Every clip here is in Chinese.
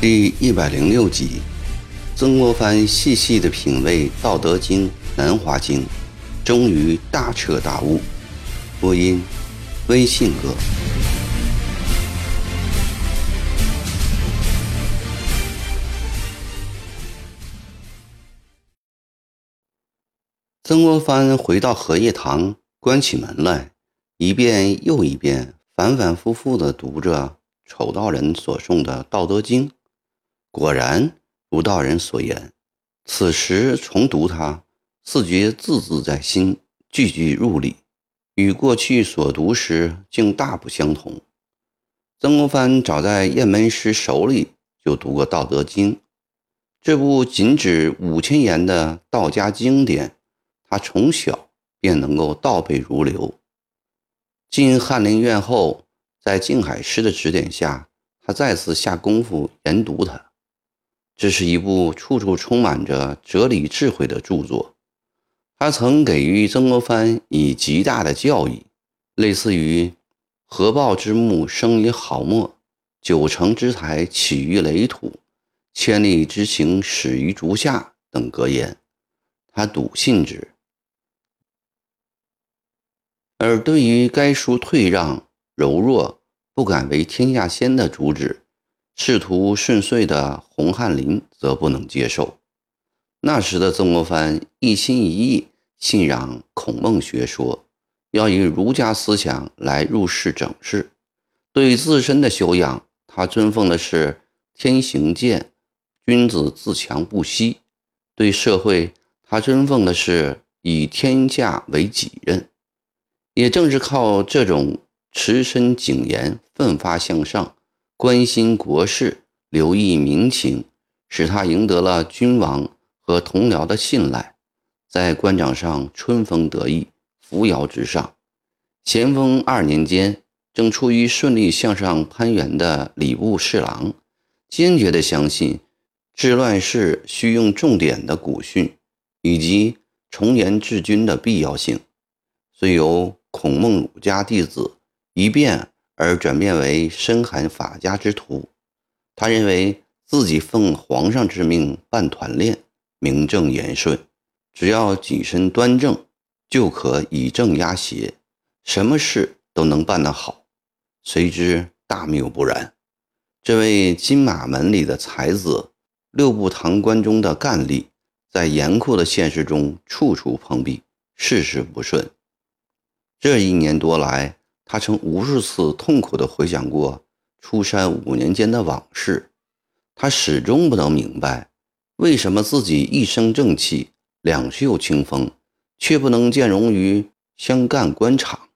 第一百零六集，曾国藩细细的品味《道德经》《南华经》，终于大彻大悟。播音：微信哥。曾国藩回到荷叶堂，关起门来，一遍又一遍，反反复复地读着丑道人所送的《道德经》。果然如道人所言，此时重读它，似觉字字在心，句句入理，与过去所读时竟大不相同。曾国藩早在雁门师手里就读过《道德经》，这部仅止五千言的道家经典，他从小便能够倒背如流。进翰林院后，在静海师的指点下，他再次下功夫研读它。这是一部处处充满着哲理智慧的著作，他曾给予曾国藩以极大的教益，类似于“合抱之木，生于毫末；九成之才，起于垒土；千里之行，始于足下”等格言，他笃信之。而对于该书退让、柔弱、不敢为天下先的主旨，仕途顺遂的洪翰林则不能接受。那时的曾国藩一心一意信仰孔孟学说，要以儒家思想来入世整治。对自身的修养，他尊奉的是天行健，君子自强不息；对社会，他尊奉的是以天下为己任。也正是靠这种持身谨言、奋发向上。关心国事，留意民情，使他赢得了君王和同僚的信赖，在官场上春风得意，扶摇直上。咸丰二年间，正处于顺利向上攀援的礼部侍郎，坚决地相信治乱世需用重点的古训，以及从严治军的必要性，虽由孔孟儒家弟子一变。而转变为深含法家之徒，他认为自己奉皇上之命办团练，名正言顺，只要己身端正，就可以正压邪，什么事都能办得好。谁知大谬不然，这位金马门里的才子，六部堂官中的干吏，在严酷的现实中处处碰壁，事事不顺。这一年多来。他曾无数次痛苦地回想过出山五年间的往事，他始终不能明白，为什么自己一身正气、两袖清风，却不能见容于乡干官场？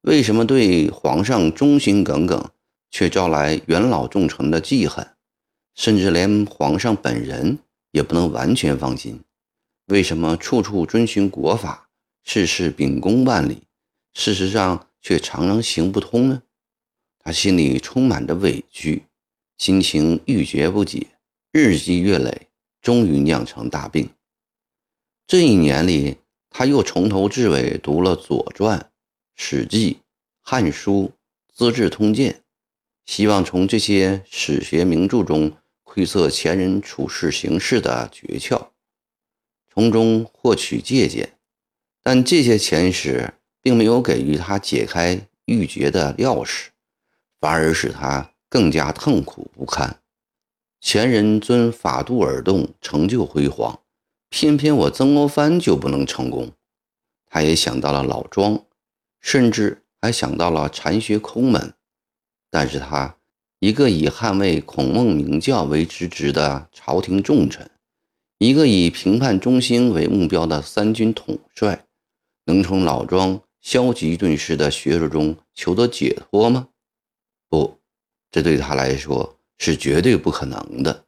为什么对皇上忠心耿耿，却招来元老重臣的记恨？甚至连皇上本人也不能完全放心？为什么处处遵循国法，事事秉公办理？事实上，却常常行不通呢。他心里充满着委屈，心情郁结不解，日积月累，终于酿成大病。这一年里，他又从头至尾读了《左传》《史记》《汉书》《资治通鉴》，希望从这些史学名著中窥测前人处世行事的诀窍，从中获取借鉴。但这些前史。并没有给予他解开郁结的钥匙，反而使他更加痛苦不堪。前人遵法度而动，成就辉煌，偏偏我曾国藩就不能成功。他也想到了老庄，甚至还想到了禅学空门。但是他一个以捍卫孔孟明教为职职的朝廷重臣，一个以评判中兴为目标的三军统帅，能从老庄？消极遁世的学术中求得解脱吗？不，这对他来说是绝对不可能的。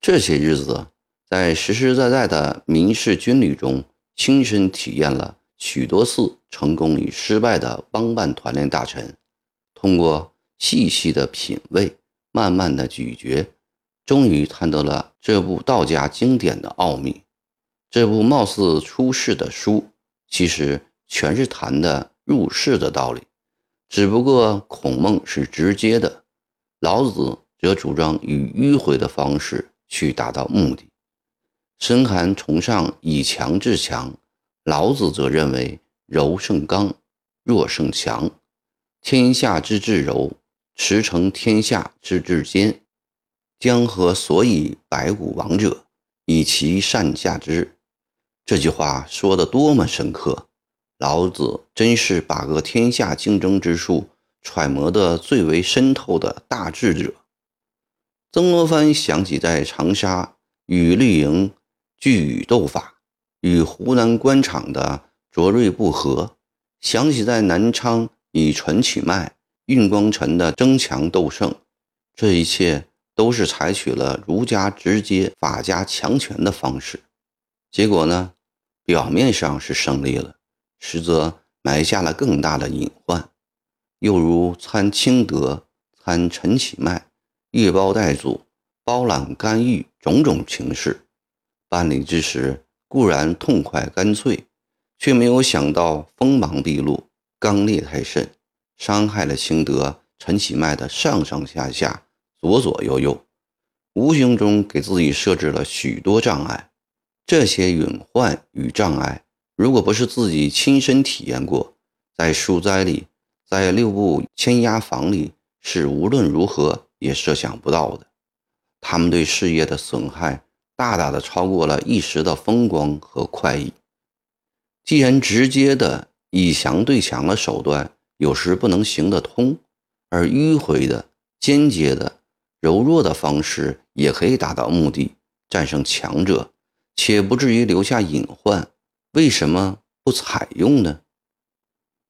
这些日子，在实实在在的民事军旅中，亲身体验了许多次成功与失败的帮办团练大臣，通过细细的品味、慢慢的咀嚼，终于探得了这部道家经典的奥秘。这部貌似出世的书。其实全是谈的入世的道理，只不过孔孟是直接的，老子则主张以迂回的方式去达到目的。深寒崇尚以强制强，老子则认为柔胜刚，弱胜强，天下之至柔，驰骋天下之至坚。江河所以百谷王者，以其善下之。这句话说的多么深刻！老子真是把个天下竞争之术揣摩得最为深透的大智者。曾国藩想起在长沙与绿营拒语斗法，与湖南官场的卓锐不和；想起在南昌以纯取脉、运光臣的争强斗胜，这一切。都是采取了儒家直接、法家强权的方式，结果呢，表面上是胜利了，实则埋下了更大的隐患。又如参清德、参陈启迈、越包代祖、包揽干预种种情事，办理之时固然痛快干脆，却没有想到锋芒毕露、刚烈太甚，伤害了清德、陈启迈的上上下下。左左右右，无形中给自己设置了许多障碍。这些隐患与障碍，如果不是自己亲身体验过，在书斋里，在六部签押房里，是无论如何也设想不到的。他们对事业的损害，大大的超过了一时的风光和快意。既然直接的以强对强的手段有时不能行得通，而迂回的、间接的。柔弱的方式也可以达到目的，战胜强者，且不至于留下隐患。为什么不采用呢？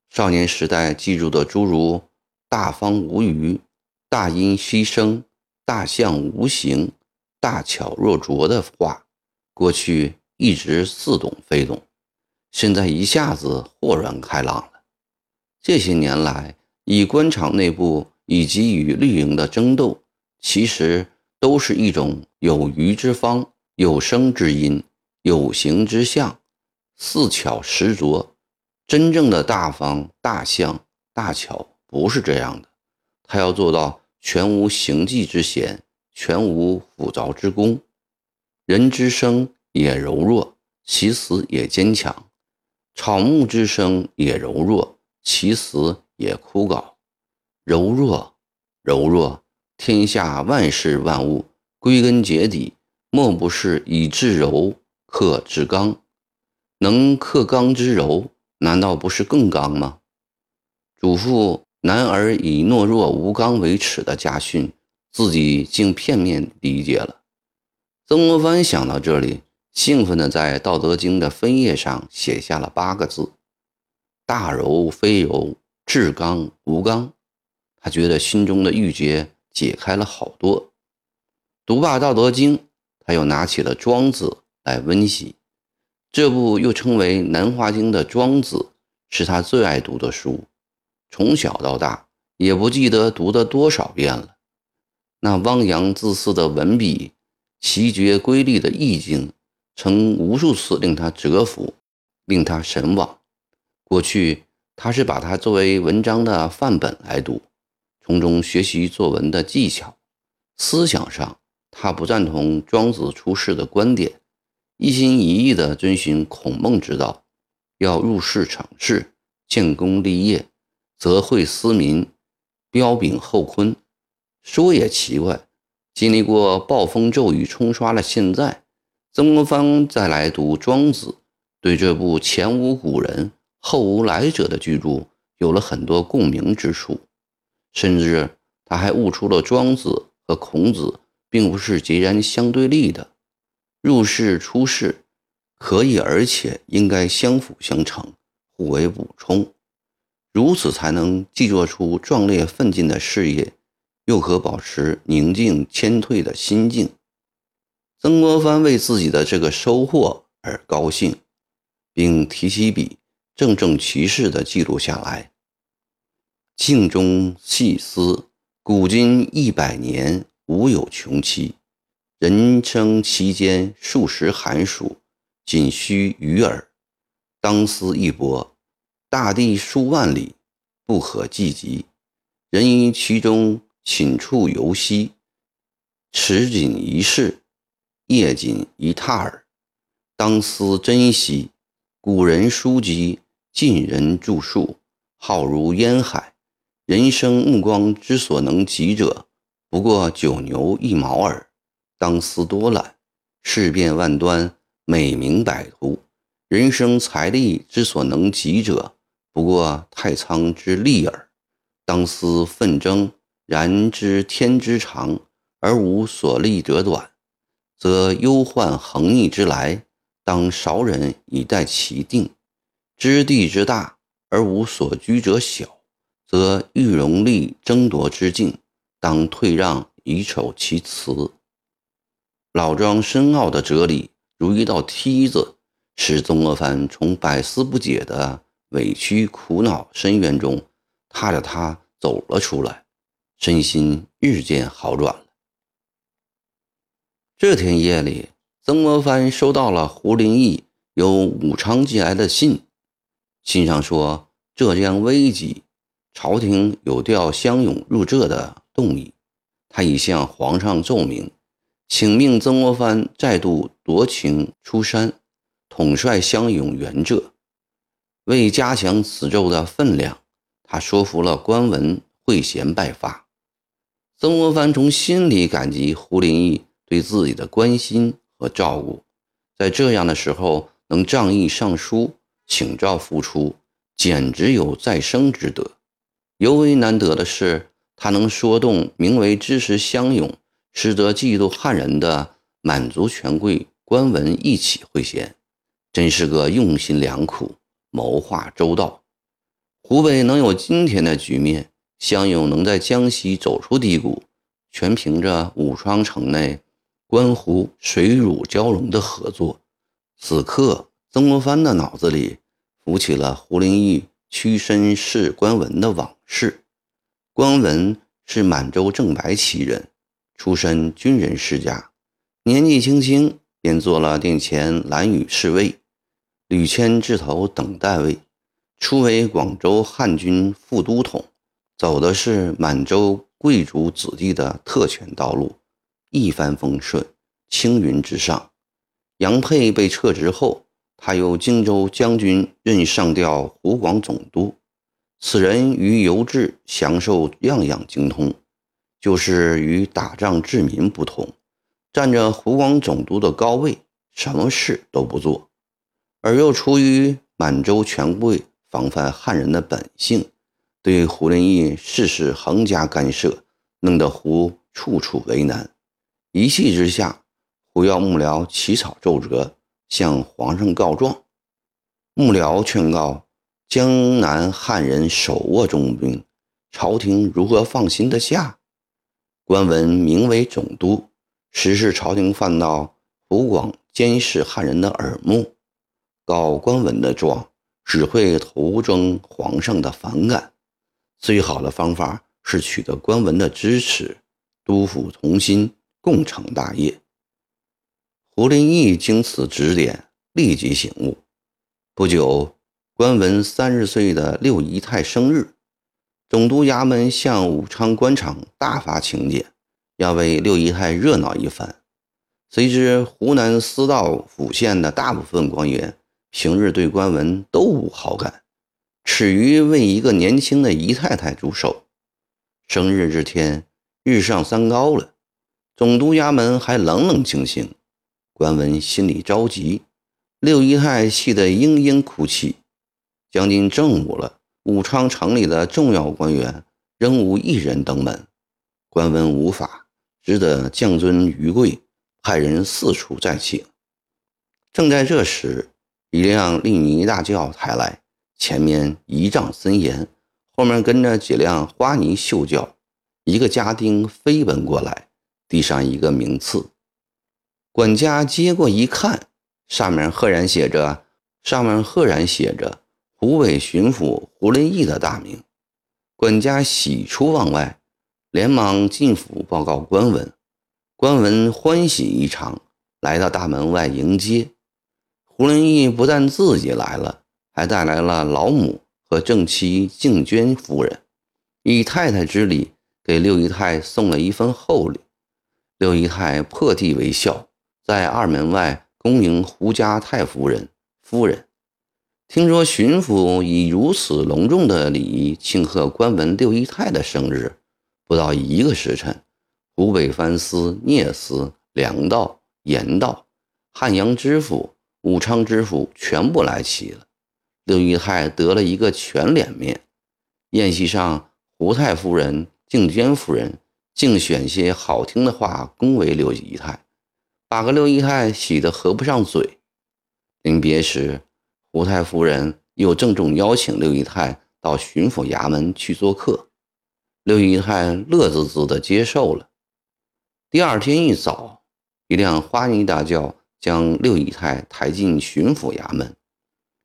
少年时代记住的诸如“大方无余”“大音希声”“大象无形”“大巧若拙”的话，过去一直似懂非懂，现在一下子豁然开朗了。这些年来，以官场内部以及与绿营的争斗。其实都是一种有余之方，有声之音，有形之象，似巧实拙。真正的大方、大象、大巧不是这样的，他要做到全无形迹之嫌，全无斧凿之功。人之生也柔弱，其死也坚强；草木之生也柔弱，其死也枯槁。柔弱，柔弱。天下万事万物，归根结底，莫不是以至柔克至刚。能克刚之柔，难道不是更刚吗？祖父“男儿以懦弱无刚为耻”的家训，自己竟片面理解了。曾国藩想到这里，兴奋地在《道德经》的分页上写下了八个字：“大柔非柔，至刚无刚。”他觉得心中的郁结。解开了好多。读罢《道德经》，他又拿起了《庄子》来温习。这部又称为《南华经》的《庄子》，是他最爱读的书。从小到大，也不记得读的多少遍了。那汪洋恣肆的文笔，奇绝瑰丽的意境，曾无数次令他折服，令他神往。过去，他是把它作为文章的范本来读。从中学习作文的技巧，思想上他不赞同庄子出世的观点，一心一意地遵循孔孟之道，要入世成事，建功立业，则惠思民，彪炳后坤。说也奇怪，经历过暴风骤雨冲刷了现在，曾国藩再来读庄子，对这部前无古人后无来者的巨著有了很多共鸣之处。甚至他还悟出了庄子和孔子并不是截然相对立的，入世出世可以，而且应该相辅相成，互为补充，如此才能既做出壮烈奋进的事业，又可保持宁静谦退的心境。曾国藩为自己的这个收获而高兴，并提起笔，郑重其事地记录下来。镜中细思，古今一百年，无有穷期。人生其间数十寒暑，仅须臾耳。当思一博，大地数万里，不可计及。人于其中，寝处游息，此仅一事，夜仅一榻耳。当思珍惜。古人书籍，近人著述，浩如烟海。人生目光之所能及者，不过九牛一毛耳。当思多懒，事变万端，美名百途。人生财力之所能及者，不过太仓之利耳。当思奋争，然知天之长，而无所利者短，则忧患横逆之来，当少忍以待其定；知地之大，而无所居者小，则欲荣利争夺之境，当退让以守其辞。老庄深奥的哲理，如一道梯子，使曾国藩从百思不解的委屈苦恼深渊中。踏着他走了出来，身心日渐好转了。这天夜里，曾国藩收到了胡林翼由武昌寄来的信，信上说浙江危急，朝廷有调湘勇入浙的动议，他已向皇上奏明，请命曾国藩再度夺情出山，统帅湘勇援浙，为加强此奏的分量。他说服了官文会贤拜发，曾国藩从心里感激胡林翼对自己的关心和照顾，在这样的时候能仗义上书请诏复出，简直有再生之德。尤为难得的是，他能说动名为支持湘勇、实则嫉妒汉人的满族权贵官文一起会贤，真是个用心良苦、谋划周到。湖北能有今天的局面，湘勇能在江西走出低谷，全凭着武昌城内官湖水乳交融的合作。此刻，曾国藩的脑子里浮起了胡林翼屈身事关文的往事。关文是满洲正白旗人，出身军人世家，年纪轻轻便做了殿前蓝羽侍卫、吕谦字头等代位。初为广州汉军副都统，走的是满洲贵族子弟的特权道路，一帆风顺，青云直上。杨沛被撤职后，他由荆州将军任上调湖广总督。此人于游志享受样样精通，就是与打仗治民不同，占着湖广总督的高位，什么事都不做，而又出于满洲权贵。防范汉人的本性，对胡林翼事事横加干涉，弄得胡处处为难。一气之下，胡要幕僚起草奏折，向皇上告状。幕僚劝告江南汉人手握重兵，朝廷如何放心得下？官文名为总督，实是朝廷犯到湖广监视汉人的耳目，告官文的状。只会徒增皇上的反感。最好的方法是取得官文的支持，督府同心，共成大业。胡林翼经此指点，立即醒悟。不久，官文三十岁的六姨太生日，总督衙门向武昌官场大发请柬，要为六姨太热闹一番。谁知湖南司道府县的大部分官员。平日对关文都无好感，耻于为一个年轻的姨太太祝寿。生日这天，日上三高了，总督衙门还冷冷清清。关文心里着急，六姨太气得嘤嘤哭泣。将近正午了，武昌城里的重要官员仍无一人登门，关文无法，只得降尊于贵，派人四处再请。正在这时，一辆利尼大轿抬来，前面仪仗森严，后面跟着几辆花泥绣轿。一个家丁飞奔过来，递上一个名次。管家接过一看，上面赫然写着“上面赫然写着湖北巡抚胡林翼的大名。管家喜出望外，连忙进府报告官文。官文欢喜异常，来到大门外迎接。胡林翼不但自己来了，还带来了老母和正妻静娟夫人，以太太之礼给六姨太送了一份厚礼。六姨太破涕为笑，在二门外恭迎胡家太夫人夫人。听说巡抚以如此隆重的礼仪庆贺关文六姨太的生日，不到一个时辰，湖北藩司、聂司、粮道、盐道、汉阳知府、武昌知府全部来齐了。六姨太得了一个全脸面。宴席上，胡太夫人、敬娟夫人。竟选些好听的话恭维六姨太，把个六姨太喜得合不上嘴。临别时，胡太夫人又郑重邀请六姨太到巡抚衙门去做客，六姨太乐滋滋地接受了。第二天一早，一辆花泥大轿将六姨太抬进巡抚衙门，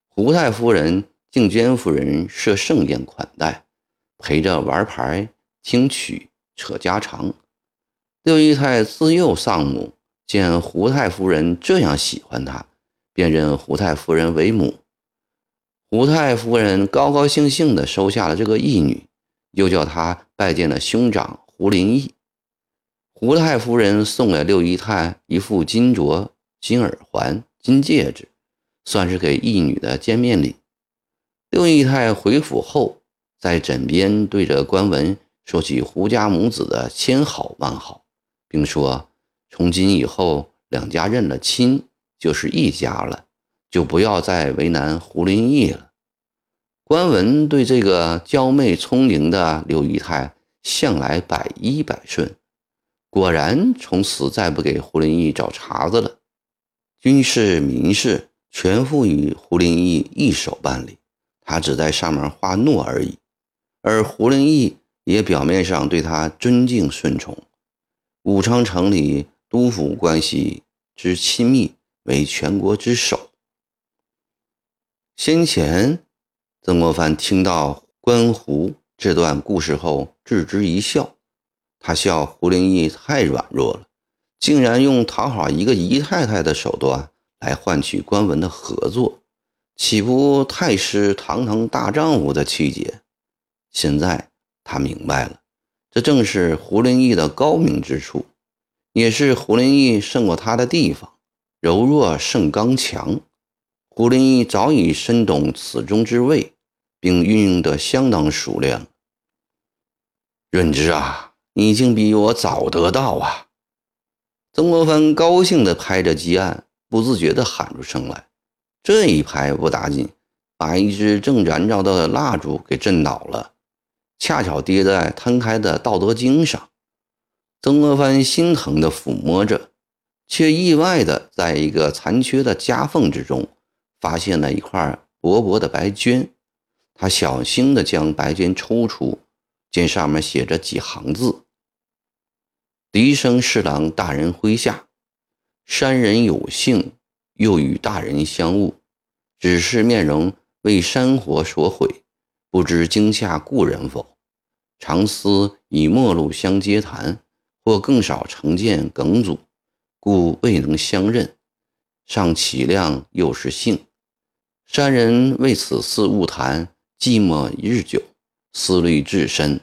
胡太夫人、敬娟夫人设盛宴款待，陪着玩牌、听曲。扯家常，六姨太自幼丧母，见胡太夫人这样喜欢她，便认胡太夫人为母。胡太夫人高高兴兴地收下了这个义女，又叫她拜见了兄长胡林翼。胡太夫人送给六姨太一副金镯、金耳环、金戒指，算是给义女的见面礼。六姨太回府后，在枕边对着关文。说起胡家母子的千好万好，并说从今以后两家认了亲就是一家了，就不要再为难胡林翼了。关文对这个娇媚聪明的刘姨太向来百依百顺，果然从此再不给胡林翼找茬子了，军事民事全付与胡林翼一手办理，他只在上面画诺而已，而胡林翼。也表面上对他尊敬顺从，武昌城里督府关系之亲密，为全国之首。先前，曾国藩听到关胡这段故事后，置之一笑。他笑胡林翼太软弱了，竟然用讨好一个姨太太的手段来换取关文的合作，岂不太失堂堂大丈夫的气节？现在。他明白了，这正是胡林翼的高明之处，也是胡林翼胜过他的地方。柔弱胜刚强，胡林翼早已深懂此中之味，并运用得相当熟练。润之啊，你竟比我早得到啊！曾国藩高兴地拍着鸡案，不自觉地喊出声来。这一拍不打紧，把一支正燃着的蜡烛给震倒了。恰巧跌在摊开的《道德经》上，曾国藩心疼地抚摸着，却意外地在一个残缺的夹缝之中发现了一块薄薄的白绢。他小心地将白绢抽出，见上面写着几行字：“笛声侍郎大人麾下，山人有幸又与大人相晤，只是面容为山火所毁。”不知惊吓故人否？常思以陌路相接谈，或更少成见耿祖，故未能相认。尚启亮又是幸，山人为此事误谈，寂寞日久，思虑至深。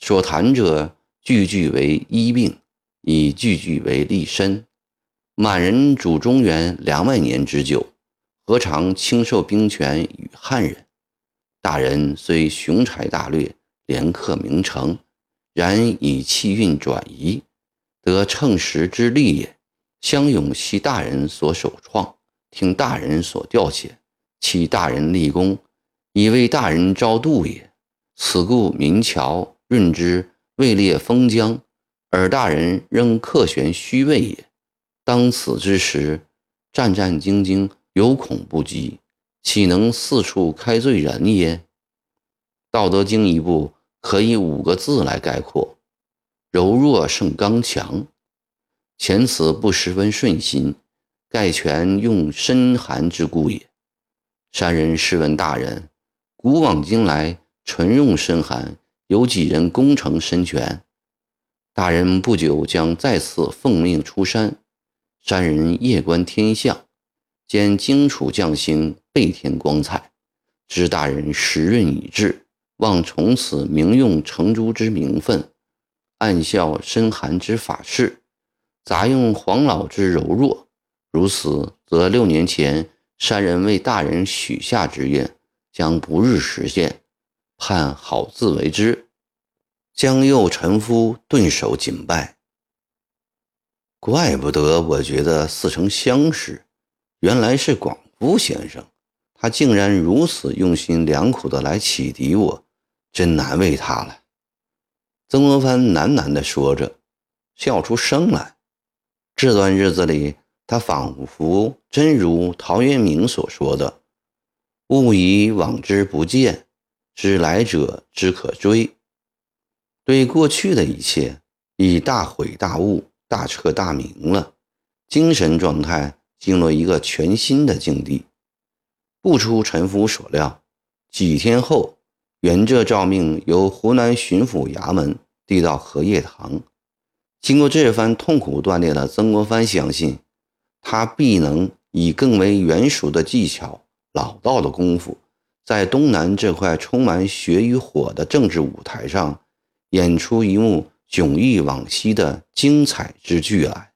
所谈者句句为医病，以句句为立身。满人主中原两百年之久，何尝轻受兵权与汉人？大人虽雄才大略，连克名城，然以气运转移，得乘时之利也。相永系大人所首创，听大人所调遣，弃大人立功，以为大人招度也。此故明桥润之位列封疆，而大人仍克悬虚位也。当此之时，战战兢兢，有恐不及。岂能四处开罪人耶？《道德经》一部可以五个字来概括：柔弱胜刚强。前此不十分顺心，盖全用深寒之故也。山人试问大人：古往今来，纯用深寒，有几人功成身全？大人不久将再次奉命出山。山人夜观天象，见荆楚将星。倍添光彩，知大人时运已至，望从此名用成朱之名分，暗效深寒之法事，杂用黄老之柔弱。如此，则六年前山人为大人许下之愿将不日实现，盼好自为之。江右臣夫顿首谨拜。怪不得我觉得似曾相识，原来是广夫先生。他竟然如此用心良苦的来启迪我，真难为他了。曾国藩喃喃地说着，笑出声来。这段日子里，他仿佛真如陶渊明所说的：“物以往之不谏，知来者之可追。”对过去的一切已大悔大悟、大彻大明了，精神状态进入一个全新的境地。不出陈夫所料，几天后，原浙诏命由湖南巡抚衙门递到荷叶堂。经过这番痛苦锻炼的曾国藩相信，他必能以更为圆熟的技巧、老道的功夫，在东南这块充满血与火的政治舞台上，演出一幕迥异往昔的精彩之剧来。